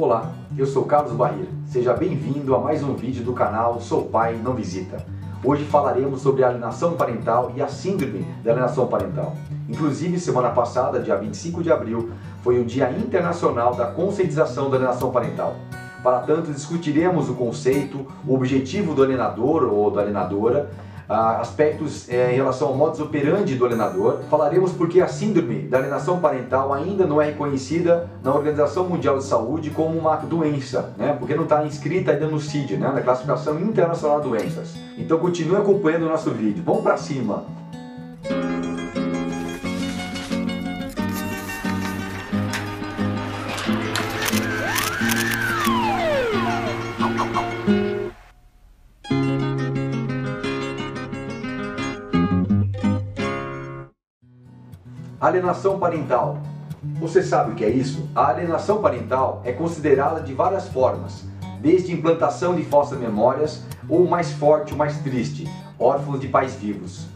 Olá, eu sou Carlos Barreira. Seja bem-vindo a mais um vídeo do canal Sou Pai Não Visita. Hoje falaremos sobre a alienação parental e a síndrome da alienação parental. Inclusive, semana passada, dia 25 de abril, foi o Dia Internacional da Conscientização da Alienação Parental. Para tanto, discutiremos o conceito, o objetivo do alienador ou da alienadora, aspectos é, em relação ao modus operandi do alienador. Falaremos porque a síndrome da alienação parental ainda não é reconhecida na Organização Mundial de Saúde como uma doença, né? porque não está inscrita ainda no CID, né? na Classificação Internacional de Doenças. Então continue acompanhando o nosso vídeo. Vamos para cima! Alienação parental. Você sabe o que é isso? A alienação parental é considerada de várias formas, desde implantação de falsas memórias ou mais forte, o mais triste, órfãos de pais vivos.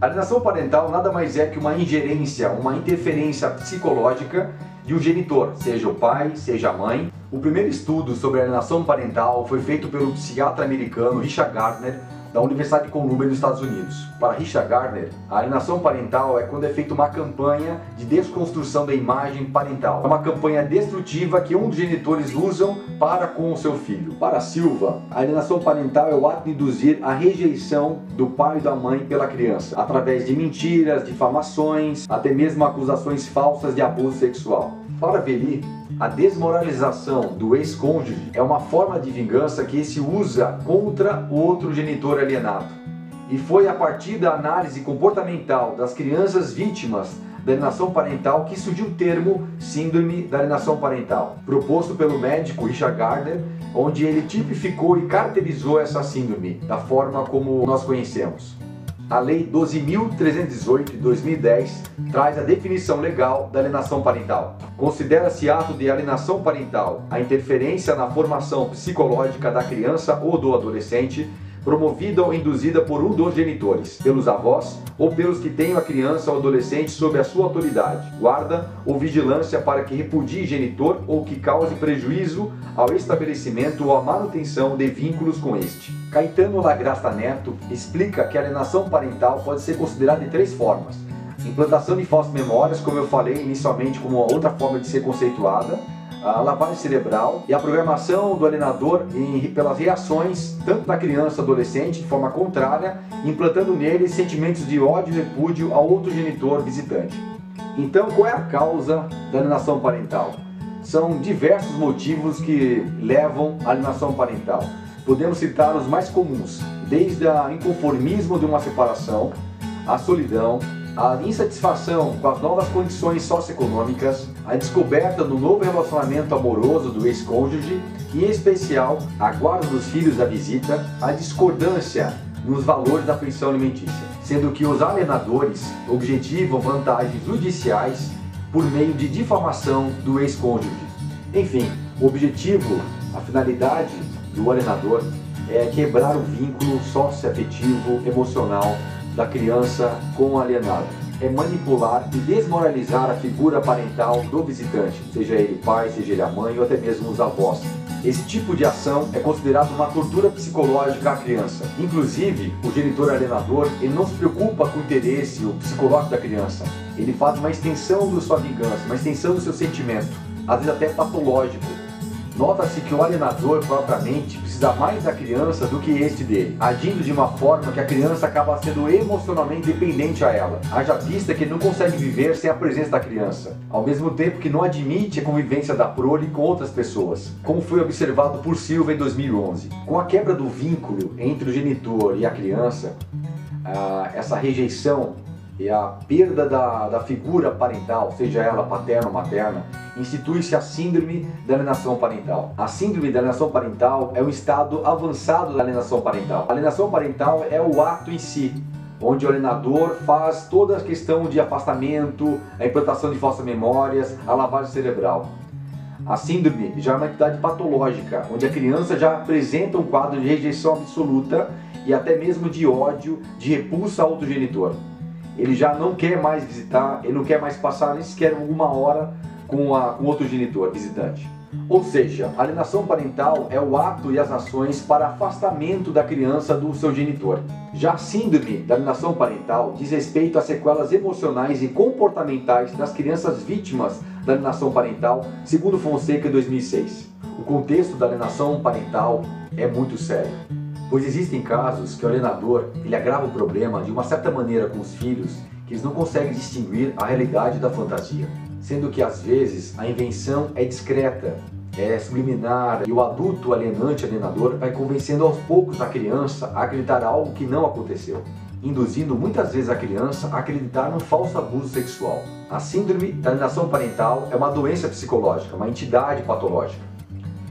A alienação parental nada mais é que uma ingerência, uma interferência psicológica de um genitor, seja o pai, seja a mãe. O primeiro estudo sobre alienação parental foi feito pelo psiquiatra americano Richard Gardner da Universidade de Columbia nos Estados Unidos. Para Richard Gardner, a alienação parental é quando é feita uma campanha de desconstrução da imagem parental. É uma campanha destrutiva que um dos genitores usam para com o seu filho. Para Silva, a alienação parental é o ato de induzir a rejeição do pai e da mãe pela criança, através de mentiras, difamações, até mesmo acusações falsas de abuso sexual. Para Veli, a desmoralização do ex-cônjuge é uma forma de vingança que se usa contra o outro genitor alienado. E foi a partir da análise comportamental das crianças vítimas da alienação parental que surgiu o termo Síndrome da Alienação Parental, proposto pelo médico Richard Gardner, onde ele tipificou e caracterizou essa síndrome da forma como nós conhecemos. A Lei 12.318 de 2010 traz a definição legal da alienação parental. Considera-se ato de alienação parental a interferência na formação psicológica da criança ou do adolescente promovida ou induzida por um dos genitores, pelos avós ou pelos que tenham a criança ou adolescente sob a sua autoridade, guarda ou vigilância para que repudie genitor ou que cause prejuízo ao estabelecimento ou à manutenção de vínculos com este. Caetano Lagrasta Neto explica que a alienação parental pode ser considerada de três formas. Implantação de falsas memórias, como eu falei inicialmente como uma outra forma de ser conceituada, a lavagem cerebral e a programação do alienador em, pelas reações tanto da criança adolescente de forma contrária, implantando nele sentimentos de ódio e repúdio ao outro genitor visitante. Então, qual é a causa da alienação parental? São diversos motivos que levam à alienação parental. Podemos citar os mais comuns, desde o inconformismo de uma separação, a solidão, a insatisfação com as novas condições socioeconômicas, a descoberta do novo relacionamento amoroso do ex-cônjuge e, em especial, a guarda dos filhos da visita, a discordância nos valores da pensão alimentícia, sendo que os alienadores objetivam vantagens judiciais por meio de difamação do ex-cônjuge. Enfim, o objetivo, a finalidade do alienador é quebrar o vínculo socioafetivo emocional da criança com o alienado. É manipular e desmoralizar a figura parental do visitante, seja ele pai, seja ele a mãe ou até mesmo os avós. Esse tipo de ação é considerado uma tortura psicológica à criança. Inclusive, o genitor alienador ele não se preocupa com o interesse o psicológico da criança. Ele faz uma extensão da sua vingança, uma extensão do seu sentimento, às vezes até patológico, Nota-se que o alienador propriamente precisa mais da criança do que este dele, agindo de uma forma que a criança acaba sendo emocionalmente dependente a ela. Haja vista que ele não consegue viver sem a presença da criança, ao mesmo tempo que não admite a convivência da prole com outras pessoas, como foi observado por Silva em 2011. Com a quebra do vínculo entre o genitor e a criança, ah, essa rejeição e a perda da, da figura parental, seja ela paterna ou materna, institui-se a síndrome da alienação parental. A síndrome da alienação parental é um estado avançado da alienação parental. A alienação parental é o ato em si, onde o alienador faz toda a questão de afastamento, a implantação de falsas memórias, a lavagem cerebral. A síndrome já é uma entidade patológica, onde a criança já apresenta um quadro de rejeição absoluta e até mesmo de ódio, de repulsa ao outro genitor ele já não quer mais visitar, ele não quer mais passar nem sequer uma hora com, a, com outro genitor visitante. Ou seja, alienação parental é o ato e as ações para afastamento da criança do seu genitor. Já a síndrome da alienação parental diz respeito às sequelas emocionais e comportamentais das crianças vítimas da alienação parental, segundo Fonseca 2006. O contexto da alienação parental é muito sério, pois existem casos que o alienador ele agrava o problema de uma certa maneira com os filhos que eles não conseguem distinguir a realidade da fantasia, sendo que às vezes a invenção é discreta é, subliminar e o adulto alienante alienador vai convencendo aos poucos a criança a acreditar algo que não aconteceu, induzindo muitas vezes a criança a acreditar num falso abuso sexual. A síndrome da alienação parental é uma doença psicológica, uma entidade patológica.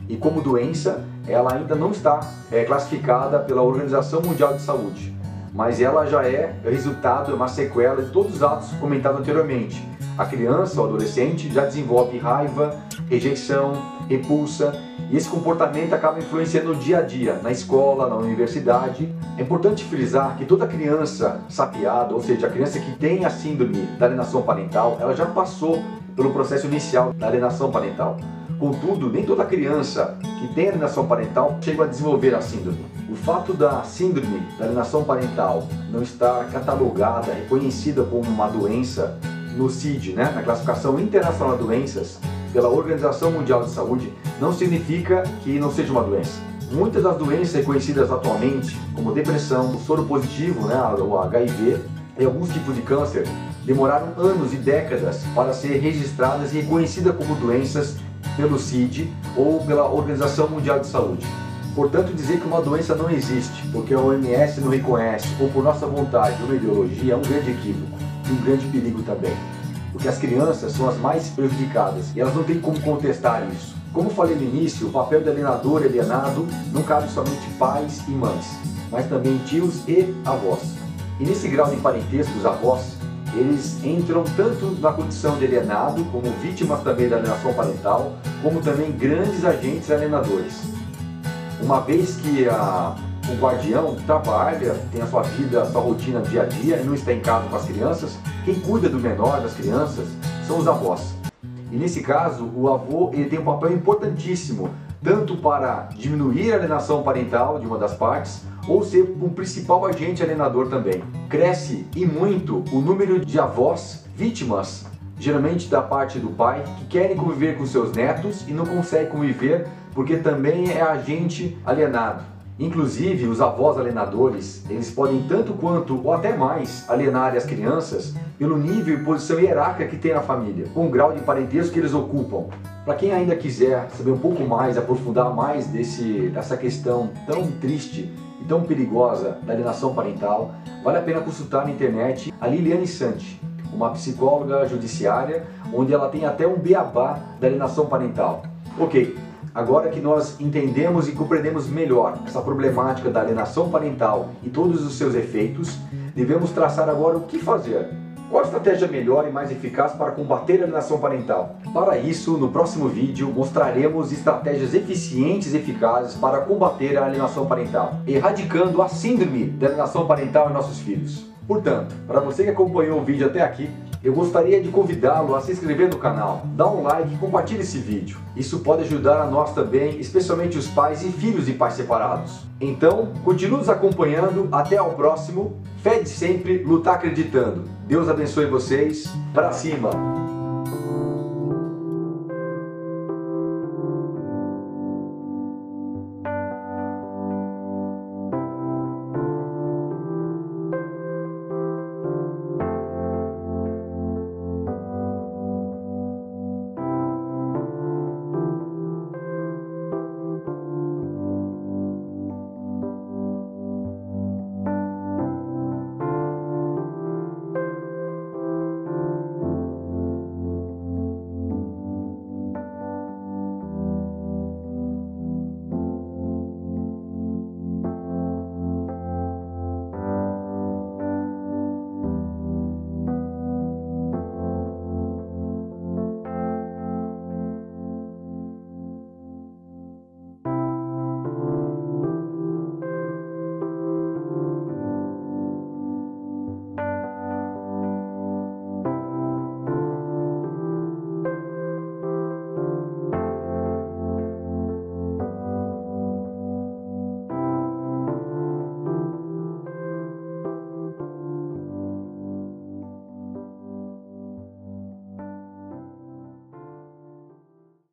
E como doença, ela ainda não está é, classificada pela Organização Mundial de Saúde, mas ela já é resultado, é uma sequela de todos os atos comentados anteriormente. A criança ou adolescente já desenvolve raiva, rejeição, repulsa, e esse comportamento acaba influenciando no dia a dia, na escola, na universidade. É importante frisar que toda criança sapiada, ou seja, a criança que tem a síndrome da alienação parental, ela já passou pelo processo inicial da alienação parental. Contudo, nem toda criança que tem alienação parental chega a desenvolver a síndrome. O fato da síndrome da alienação parental não estar catalogada, reconhecida como uma doença no CID, né, na Classificação Internacional de Doenças, pela Organização Mundial de Saúde, não significa que não seja uma doença. Muitas das doenças reconhecidas atualmente, como depressão, o soro positivo, né, o HIV, e alguns tipos de câncer, demoraram anos e décadas para ser registradas e reconhecidas como doenças pelo CID ou pela Organização Mundial de Saúde. Portanto, dizer que uma doença não existe porque a OMS não reconhece ou por nossa vontade ou ideologia é um grande equívoco e um grande perigo também. Porque as crianças são as mais prejudicadas e elas não têm como contestar isso. Como falei no início, o papel do alienador e alienado não cabe somente pais e mães, mas também tios e avós. E nesse grau de parentesco, os avós, eles entram tanto na condição de alienado, como vítimas também da alienação parental, como também grandes agentes alienadores. Uma vez que a, o guardião trabalha, tem a sua vida, a sua rotina dia a dia não está em casa com as crianças, quem cuida do menor, das crianças, são os avós. E nesse caso, o avô ele tem um papel importantíssimo, tanto para diminuir a alienação parental de uma das partes, ou ser um principal agente alienador também. Cresce e muito o número de avós vítimas, geralmente da parte do pai, que querem conviver com seus netos e não conseguem conviver porque também é agente alienado. Inclusive, os avós alienadores, eles podem tanto quanto ou até mais alienar as crianças pelo nível e posição hierárquica que tem na família, com o grau de parentesco que eles ocupam. Para quem ainda quiser saber um pouco mais, aprofundar mais desse, dessa questão tão triste e tão perigosa da alienação parental, vale a pena consultar na internet a Liliane Santi, uma psicóloga judiciária, onde ela tem até um beabá da alienação parental. Ok, agora que nós entendemos e compreendemos melhor essa problemática da alienação parental e todos os seus efeitos, devemos traçar agora o que fazer qual a estratégia melhor e mais eficaz para combater a alienação parental? Para isso, no próximo vídeo, mostraremos estratégias eficientes e eficazes para combater a alienação parental, erradicando a síndrome da alienação parental em nossos filhos. Portanto, para você que acompanhou o vídeo até aqui, eu gostaria de convidá-lo a se inscrever no canal, dar um like e compartilhe esse vídeo. Isso pode ajudar a nós também, especialmente os pais e filhos de pais separados. Então, continue nos acompanhando, até ao próximo. Fé de sempre, lutar acreditando. Deus abençoe vocês. Para cima!